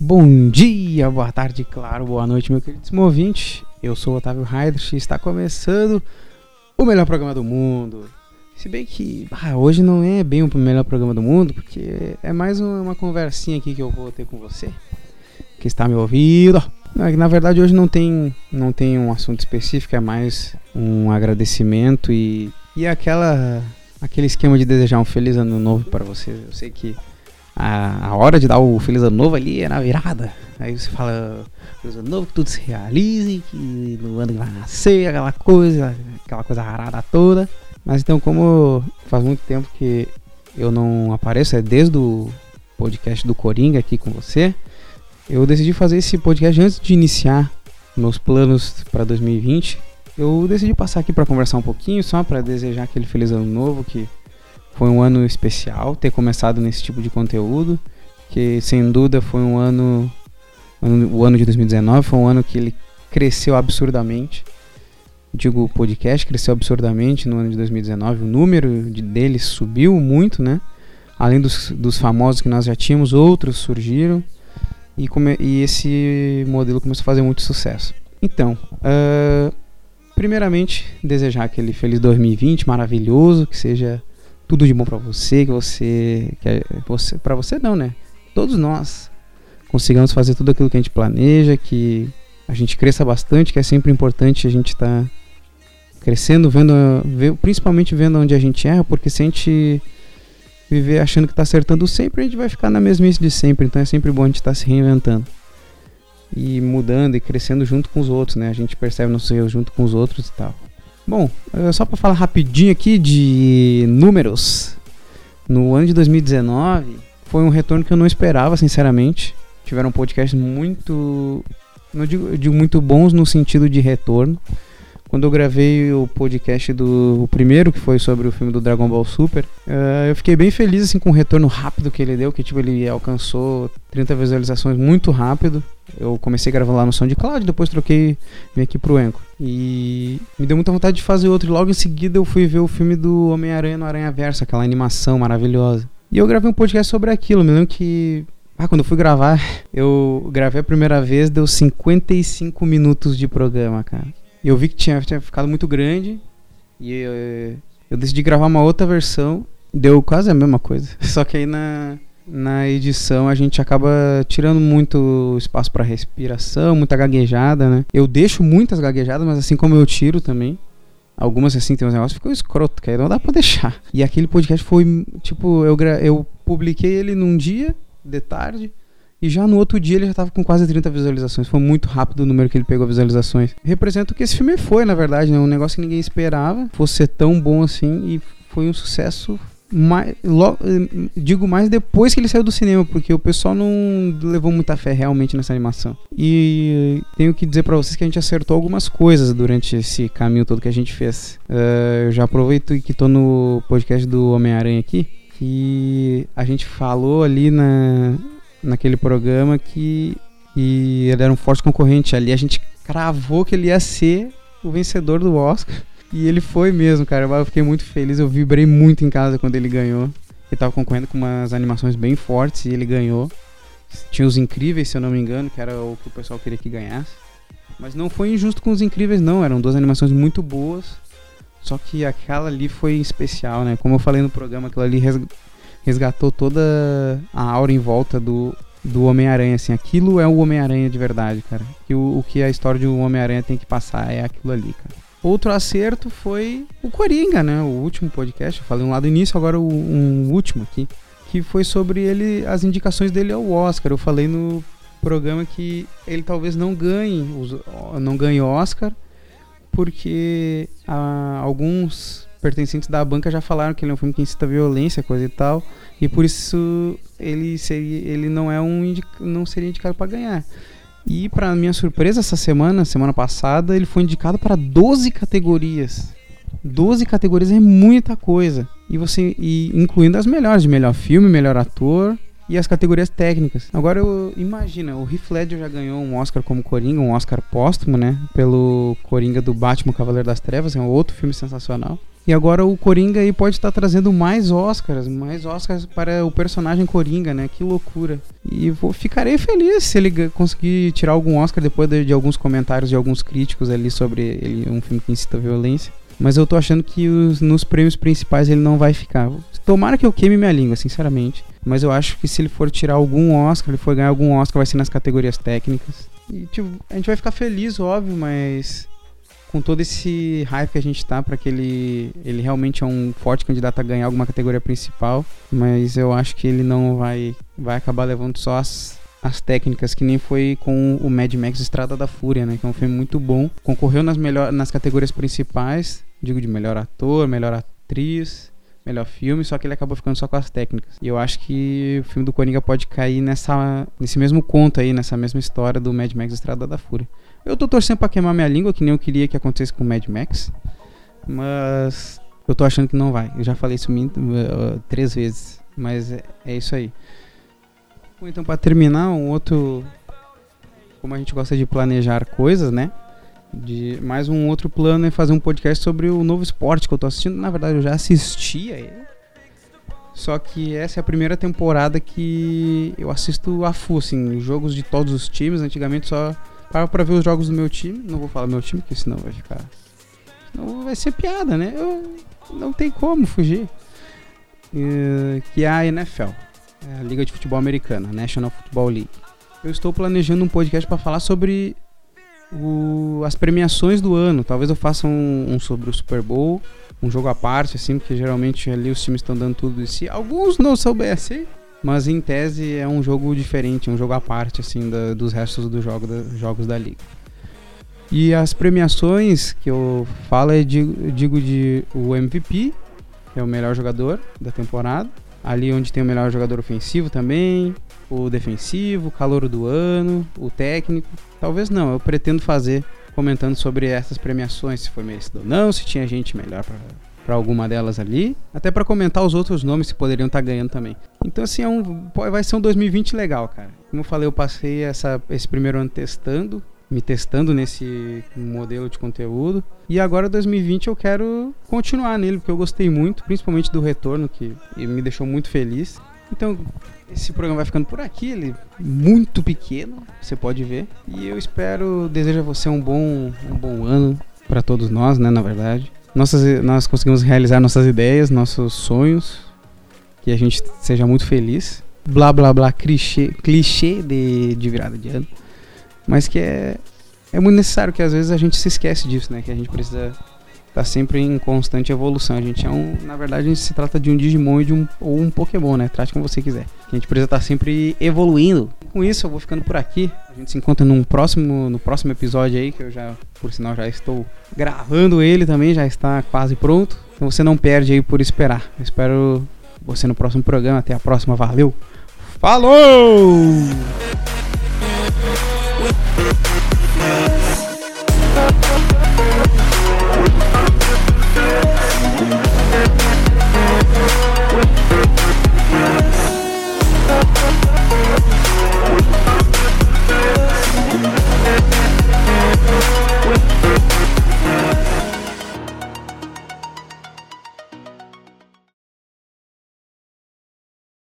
Bom dia, boa tarde, claro, boa noite, meu queridíssimo ouvinte. Eu sou o Otávio Heidrich e está começando o melhor programa do mundo. Se bem que hoje não é bem o melhor programa do mundo, porque é mais uma conversinha aqui que eu vou ter com você, que está me ouvindo. Na, na verdade, hoje não tem, não tem um assunto específico, é mais um agradecimento e, e aquela, aquele esquema de desejar um feliz ano novo para você. Eu sei que a, a hora de dar o feliz ano novo ali é na virada. Aí você fala feliz ano novo, que tudo se realize, que no ano que vai nascer, aquela coisa, aquela coisa arada toda. Mas então, como faz muito tempo que eu não apareço, é desde o podcast do Coringa aqui com você, eu decidi fazer esse podcast antes de iniciar meus planos para 2020. Eu decidi passar aqui para conversar um pouquinho, só para desejar aquele feliz ano novo, que foi um ano especial ter começado nesse tipo de conteúdo, que sem dúvida foi um ano, o ano de 2019 foi um ano que ele cresceu absurdamente digo, o podcast cresceu absurdamente no ano de 2019, o número de deles subiu muito, né? Além dos, dos famosos que nós já tínhamos, outros surgiram e, come, e esse modelo começou a fazer muito sucesso. Então, uh, primeiramente, desejar aquele feliz 2020 maravilhoso, que seja tudo de bom para você, que você, que você para você não, né? Todos nós consigamos fazer tudo aquilo que a gente planeja, que a gente cresça bastante, que é sempre importante a gente estar tá crescendo, vendo, principalmente vendo onde a gente erra, porque se a gente viver achando que está acertando sempre, a gente vai ficar na mesmice de sempre. Então é sempre bom a gente estar tá se reinventando e mudando e crescendo junto com os outros, né? A gente percebe nossos erros junto com os outros e tal. Bom, é só para falar rapidinho aqui de números. No ano de 2019 foi um retorno que eu não esperava, sinceramente. Tiveram podcasts muito, não digo, eu digo muito bons no sentido de retorno quando eu gravei o podcast do o primeiro, que foi sobre o filme do Dragon Ball Super, uh, eu fiquei bem feliz assim com o retorno rápido que ele deu, que tipo ele alcançou 30 visualizações muito rápido. Eu comecei a gravar lá no SoundCloud, depois troquei vim aqui pro Anchor. E me deu muita vontade de fazer outro. E logo em seguida eu fui ver o filme do Homem-Aranha no Aranha Verso, aquela animação maravilhosa. E eu gravei um podcast sobre aquilo. Me lembro que ah, quando eu fui gravar, eu gravei a primeira vez, deu 55 minutos de programa, cara eu vi que tinha, tinha ficado muito grande e eu, eu, decidi gravar uma outra versão. Deu quase a mesma coisa. Só que aí na, na edição a gente acaba tirando muito espaço para respiração, muita gaguejada, né? Eu deixo muitas gaguejadas, mas assim como eu tiro também. Algumas assim tem uns negócios ficam escroto, que aí não dá pra deixar. E aquele podcast foi, tipo, eu, eu publiquei ele num dia de tarde. E já no outro dia ele já estava com quase 30 visualizações. Foi muito rápido o número que ele pegou visualizações. Representa o que esse filme foi, na verdade, né? Um negócio que ninguém esperava fosse ser tão bom assim e foi um sucesso mais, logo, digo mais depois que ele saiu do cinema, porque o pessoal não levou muita fé realmente nessa animação. E tenho que dizer para vocês que a gente acertou algumas coisas durante esse caminho todo que a gente fez. Uh, eu já aproveito que tô no podcast do Homem-Aranha aqui, que a gente falou ali na, naquele programa que e ele era um forte concorrente. Ali a gente cravou que ele ia ser o vencedor do Oscar. E ele foi mesmo, cara. Eu fiquei muito feliz. Eu vibrei muito em casa quando ele ganhou. Ele tava concorrendo com umas animações bem fortes e ele ganhou. Tinha os incríveis, se eu não me engano, que era o que o pessoal queria que ganhasse. Mas não foi injusto com os incríveis, não. Eram duas animações muito boas. Só que aquela ali foi especial, né? Como eu falei no programa, aquela ali resgatou toda a aura em volta do, do Homem-Aranha, assim. Aquilo é o Homem-Aranha de verdade, cara. E o, o que a história de um Homem-Aranha tem que passar é aquilo ali, cara. Outro acerto foi o Coringa, né? O último podcast. Eu falei um lá do início, agora o, um último aqui. Que foi sobre ele, as indicações dele ao Oscar. Eu falei no programa que ele talvez não ganhe, não ganhe Oscar, porque ah, alguns pertencentes da banca já falaram que ele é um filme que incita violência, coisa e tal, e por isso ele seria, ele não é um não seria indicado para ganhar. E para minha surpresa essa semana, semana passada, ele foi indicado para 12 categorias. 12 categorias é muita coisa. E você e incluindo as melhores, de melhor filme, melhor ator, e as categorias técnicas. Agora eu imagina, o Heath Ledger já ganhou um Oscar como Coringa, um Oscar póstumo, né? Pelo Coringa do Batman Cavaleiro das Trevas, é um outro filme sensacional. E agora o Coringa aí pode estar trazendo mais Oscars, mais Oscars para o personagem Coringa, né? Que loucura. E vou, ficarei feliz se ele conseguir tirar algum Oscar depois de, de alguns comentários de alguns críticos ali sobre ele, um filme que incita violência. Mas eu tô achando que os, nos prêmios principais ele não vai ficar. Tomara que eu queime minha língua, sinceramente. Mas eu acho que se ele for tirar algum Oscar, ele for ganhar algum Oscar, vai ser nas categorias técnicas. E, tipo, a gente vai ficar feliz, óbvio, mas com todo esse hype que a gente tá para que ele, ele realmente é um forte candidato a ganhar alguma categoria principal, mas eu acho que ele não vai vai acabar levando só as, as técnicas, que nem foi com o Mad Max Estrada da Fúria, né? Que é um filme muito bom. Concorreu nas, melhor, nas categorias principais, digo de melhor ator, melhor atriz, melhor filme, só que ele acabou ficando só com as técnicas. E eu acho que o filme do Coringa pode cair nessa, nesse mesmo conto aí, nessa mesma história do Mad Max Estrada da Fúria. Eu tô torcendo pra queimar minha língua, que nem eu queria que acontecesse com o Mad Max. Mas eu tô achando que não vai. Eu já falei isso uh, três vezes. Mas é, é isso aí. Então, para terminar, um outro. Como a gente gosta de planejar coisas, né? De mais um outro plano é fazer um podcast sobre o novo esporte que eu tô assistindo. Na verdade, eu já assistia ele. Só que essa é a primeira temporada que eu assisto a full, assim, jogos de todos os times. Antigamente só Paro pra ver os jogos do meu time. Não vou falar meu time, porque senão vai ficar. Senão vai ser piada, né? Eu, não tem como fugir. Uh, que é a NFL, é a Liga de Futebol Americana, National Football League. Eu estou planejando um podcast para falar sobre o, as premiações do ano. Talvez eu faça um, um, sobre o Super Bowl, um jogo à parte, assim, porque geralmente ali os times estão dando tudo de si. Alguns não soubessem, mas em tese é um jogo diferente, um jogo à parte assim da, dos restos dos jogo da, jogos da liga. E as premiações que eu falo é digo de o MVP, que é o melhor jogador da temporada, ali onde tem o melhor jogador ofensivo também, o defensivo, o calor do ano, o técnico. Talvez não, eu pretendo fazer comentando sobre essas premiações, se foi merecido ou não, se tinha gente melhor para para alguma delas ali, até para comentar os outros nomes que poderiam estar tá ganhando também. Então assim, é um, vai ser um 2020 legal, cara. Como eu falei, eu passei essa, esse primeiro ano testando, me testando nesse modelo de conteúdo. E agora 2020 eu quero continuar nele, porque eu gostei muito, principalmente do retorno, que me deixou muito feliz. Então, esse programa vai ficando por aqui, ele é muito pequeno, você pode ver. E eu espero, desejo a você um bom, um bom ano para todos nós, né, na verdade nossas, nós conseguimos realizar nossas ideias, nossos sonhos, que a gente seja muito feliz. Blá blá blá, clichê, clichê de, de virada de ano. Mas que é, é muito necessário que às vezes a gente se esquece disso, né? Que a gente precisa tá sempre em constante evolução. A gente é um, na verdade, a gente se trata de um Digimon de um, ou um Pokémon, né? Trate como você quiser. A gente precisa estar sempre evoluindo. Com isso, eu vou ficando por aqui. A gente se encontra num próximo, no próximo episódio aí, que eu já, por sinal, já estou gravando ele também, já está quase pronto. Então você não perde aí por esperar. Eu espero você no próximo programa. Até a próxima. Valeu! Falou!